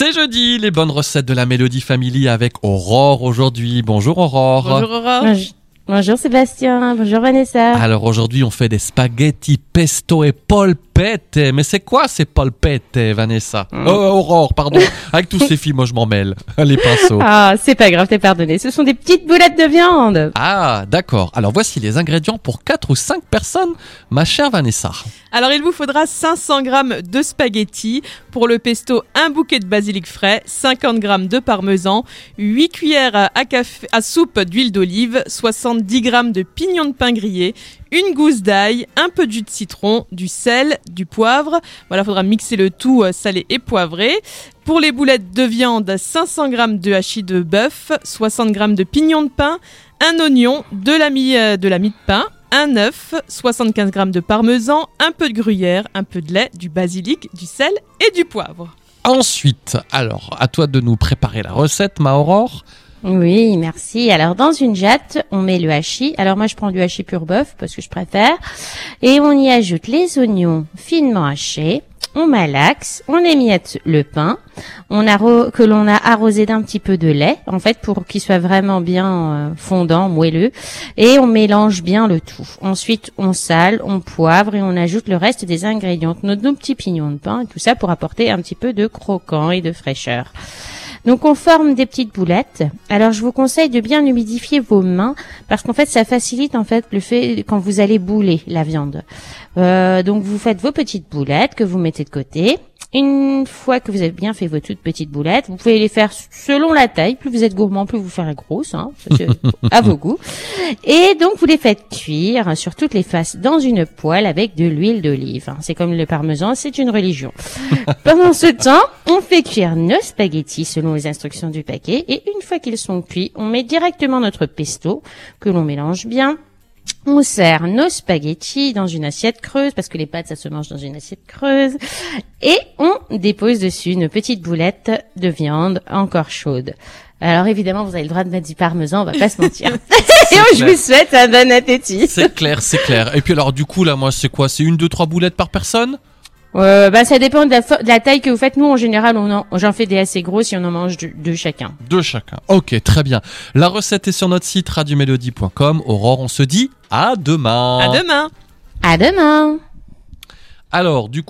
C'est jeudi, les bonnes recettes de la Mélodie Family avec Aurore aujourd'hui. Bonjour Aurore. Bonjour Aurore. Bonjour. Bonjour Sébastien, bonjour Vanessa. Alors aujourd'hui on fait des spaghettis pesto et polpette. Mais c'est quoi ces polpette, Vanessa. Oh Aurore, pardon. Avec tous ces filles, moi je m'en mêle. Les pinceaux. Ah, c'est pas grave, t'es pardonné. Ce sont des petites boulettes de viande. Ah, d'accord. Alors voici les ingrédients pour 4 ou 5 personnes, ma chère Vanessa. Alors il vous faudra 500 g de spaghettis, pour le pesto un bouquet de basilic frais, 50 g de parmesan, 8 cuillères à, café, à soupe d'huile d'olive, 70 g de pignons de pain grillé, une gousse d'ail, un peu de jus de citron, du sel, du poivre. Voilà, faudra mixer le tout euh, salé et poivré. Pour les boulettes de viande, 500 g de hachis de bœuf, 60 g de pignons de pain, un oignon, de la mie, euh, de la mie de pain, un œuf, 75 g de parmesan, un peu de gruyère, un peu de lait, du basilic, du sel et du poivre. Ensuite, alors, à toi de nous préparer la recette, ma Aurore. Oui, merci. Alors dans une jatte, on met le hachis. Alors moi je prends du hachis pur bœuf parce que je préfère. Et on y ajoute les oignons finement hachés. On malaxe, on émiette le pain, on arro- que l'on a arrosé d'un petit peu de lait, en fait pour qu'il soit vraiment bien euh, fondant, moelleux, et on mélange bien le tout. Ensuite, on sale, on poivre et on ajoute le reste des ingrédients, nos, nos petits pignons de pain, et tout ça pour apporter un petit peu de croquant et de fraîcheur. Donc on forme des petites boulettes. Alors je vous conseille de bien humidifier vos mains parce qu'en fait ça facilite en fait le fait quand vous allez bouler la viande. Euh, donc vous faites vos petites boulettes que vous mettez de côté. Une fois que vous avez bien fait vos toutes petites boulettes, vous pouvez les faire selon la taille. Plus vous êtes gourmand, plus vous ferez grosses, hein, à vos goûts. Et donc vous les faites cuire sur toutes les faces dans une poêle avec de l'huile d'olive. hein. C'est comme le parmesan, c'est une religion. Pendant ce temps, on fait cuire nos spaghettis selon les instructions du paquet et une fois qu'ils sont cuits, on met directement notre pesto que l'on mélange bien. On sert nos spaghettis dans une assiette creuse parce que les pâtes ça se mange dans une assiette creuse et on dépose dessus une petite boulette de viande encore chaude. Alors évidemment, vous avez le droit de mettre du parmesan, on va pas se mentir. et je vous souhaite un bon appétit. C'est clair, c'est clair. Et puis alors du coup là, moi c'est quoi? C'est une, deux, trois boulettes par personne? Euh, bah ça dépend de la, de taille que vous faites. Nous en général, on en- j'en fais des assez grosses et on en mange deux, deux chacun. Deux chacun. Ok, très bien. La recette est sur notre site radiomélodie.com. Aurore, on se dit à demain. À demain À demain. Alors du coup.